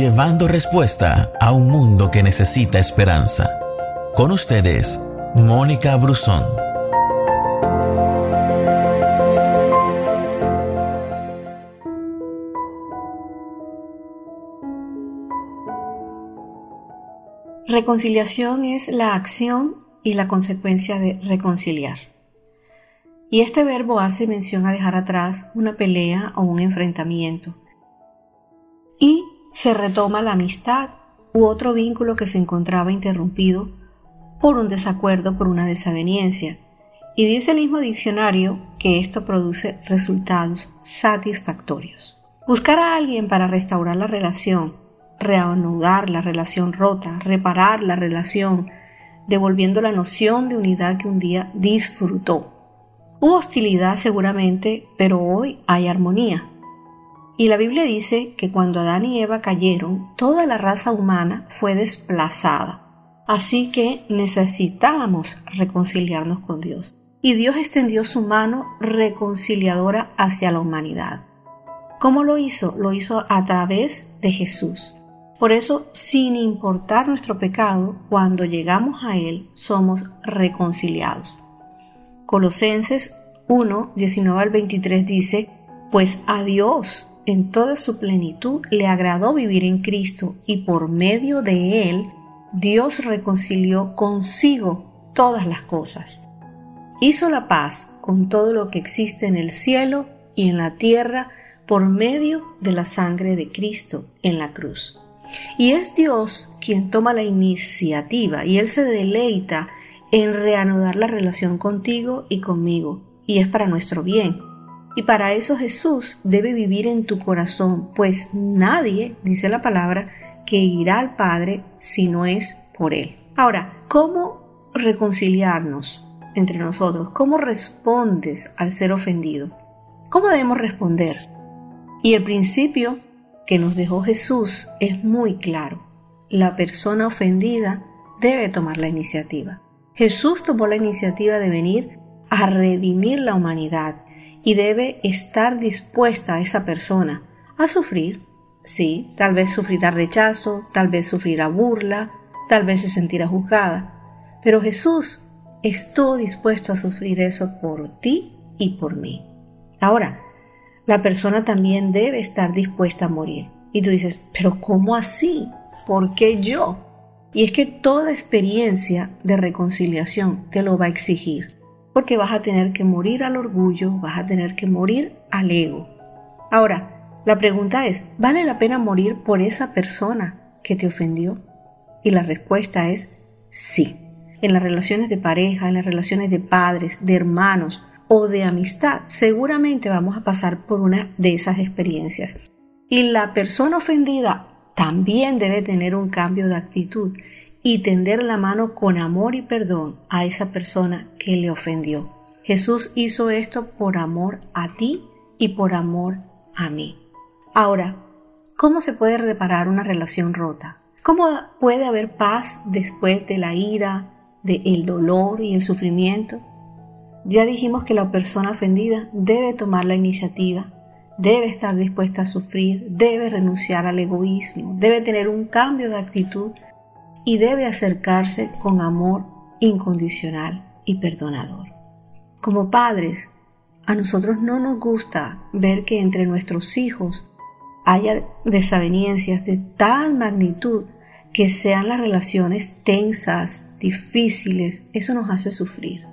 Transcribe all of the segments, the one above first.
llevando respuesta a un mundo que necesita esperanza. Con ustedes, Mónica Brusón. Reconciliación es la acción y la consecuencia de reconciliar. Y este verbo hace mención a dejar atrás una pelea o un enfrentamiento. Y se retoma la amistad u otro vínculo que se encontraba interrumpido por un desacuerdo, por una desaveniencia. Y dice el mismo diccionario que esto produce resultados satisfactorios. Buscar a alguien para restaurar la relación reanudar la relación rota, reparar la relación, devolviendo la noción de unidad que un día disfrutó. Hubo hostilidad seguramente, pero hoy hay armonía. Y la Biblia dice que cuando Adán y Eva cayeron, toda la raza humana fue desplazada. Así que necesitábamos reconciliarnos con Dios. Y Dios extendió su mano reconciliadora hacia la humanidad. ¿Cómo lo hizo? Lo hizo a través de Jesús. Por eso, sin importar nuestro pecado, cuando llegamos a Él, somos reconciliados. Colosenses 1, 19 al 23 dice, pues a Dios en toda su plenitud le agradó vivir en Cristo y por medio de Él Dios reconcilió consigo todas las cosas. Hizo la paz con todo lo que existe en el cielo y en la tierra por medio de la sangre de Cristo en la cruz. Y es Dios quien toma la iniciativa y Él se deleita en reanudar la relación contigo y conmigo. Y es para nuestro bien. Y para eso Jesús debe vivir en tu corazón, pues nadie, dice la palabra, que irá al Padre si no es por Él. Ahora, ¿cómo reconciliarnos entre nosotros? ¿Cómo respondes al ser ofendido? ¿Cómo debemos responder? Y el principio que nos dejó Jesús es muy claro. La persona ofendida debe tomar la iniciativa. Jesús tomó la iniciativa de venir a redimir la humanidad y debe estar dispuesta esa persona a sufrir. Sí, tal vez sufrirá rechazo, tal vez sufrirá burla, tal vez se sentirá juzgada. Pero Jesús estuvo dispuesto a sufrir eso por ti y por mí. Ahora, la persona también debe estar dispuesta a morir. Y tú dices, pero ¿cómo así? ¿Por qué yo? Y es que toda experiencia de reconciliación te lo va a exigir, porque vas a tener que morir al orgullo, vas a tener que morir al ego. Ahora, la pregunta es, ¿vale la pena morir por esa persona que te ofendió? Y la respuesta es sí. En las relaciones de pareja, en las relaciones de padres, de hermanos, o de amistad, seguramente vamos a pasar por una de esas experiencias. Y la persona ofendida también debe tener un cambio de actitud y tender la mano con amor y perdón a esa persona que le ofendió. Jesús hizo esto por amor a ti y por amor a mí. Ahora, ¿cómo se puede reparar una relación rota? ¿Cómo puede haber paz después de la ira, del dolor y el sufrimiento? Ya dijimos que la persona ofendida debe tomar la iniciativa, debe estar dispuesta a sufrir, debe renunciar al egoísmo, debe tener un cambio de actitud y debe acercarse con amor incondicional y perdonador. Como padres, a nosotros no nos gusta ver que entre nuestros hijos haya desavenencias de tal magnitud que sean las relaciones tensas, difíciles, eso nos hace sufrir.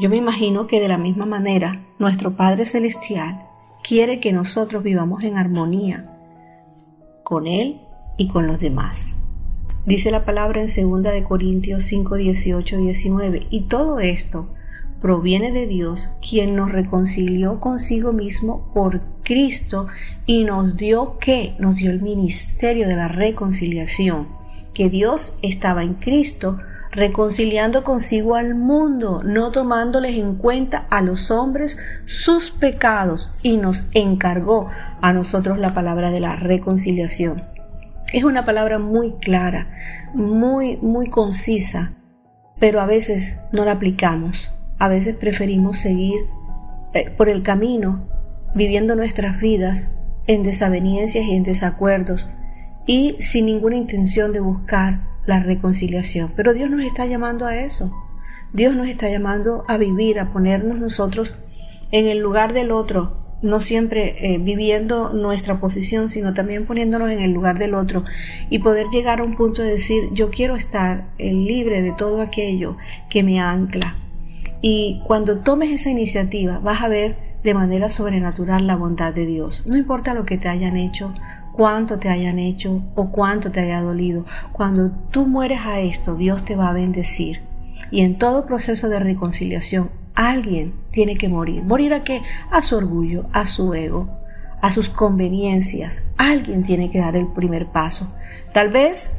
Yo me imagino que de la misma manera nuestro Padre Celestial quiere que nosotros vivamos en armonía con Él y con los demás. Dice la palabra en 2 de Corintios 5, 18, 19, y todo esto proviene de Dios, quien nos reconcilió consigo mismo por Cristo y nos dio que nos dio el ministerio de la reconciliación, que Dios estaba en Cristo reconciliando consigo al mundo, no tomándoles en cuenta a los hombres sus pecados y nos encargó a nosotros la palabra de la reconciliación. Es una palabra muy clara, muy, muy concisa, pero a veces no la aplicamos. A veces preferimos seguir eh, por el camino, viviendo nuestras vidas en desavenencias y en desacuerdos, y sin ninguna intención de buscar la reconciliación. Pero Dios nos está llamando a eso. Dios nos está llamando a vivir, a ponernos nosotros en el lugar del otro, no siempre eh, viviendo nuestra posición, sino también poniéndonos en el lugar del otro y poder llegar a un punto de decir, yo quiero estar eh, libre de todo aquello que me ancla. Y cuando tomes esa iniciativa, vas a ver de manera sobrenatural la bondad de Dios. No importa lo que te hayan hecho, cuánto te hayan hecho o cuánto te haya dolido. Cuando tú mueres a esto, Dios te va a bendecir. Y en todo proceso de reconciliación, Alguien tiene que morir. ¿Morir a qué? A su orgullo, a su ego, a sus conveniencias. Alguien tiene que dar el primer paso. Tal vez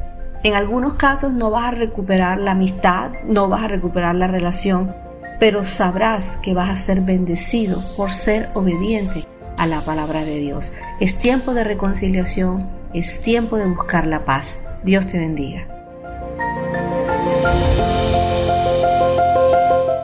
en algunos casos no vas a recuperar la amistad, no vas a recuperar la relación, pero sabrás que vas a ser bendecido por ser obediente a la palabra de Dios. Es tiempo de reconciliación, es tiempo de buscar la paz. Dios te bendiga.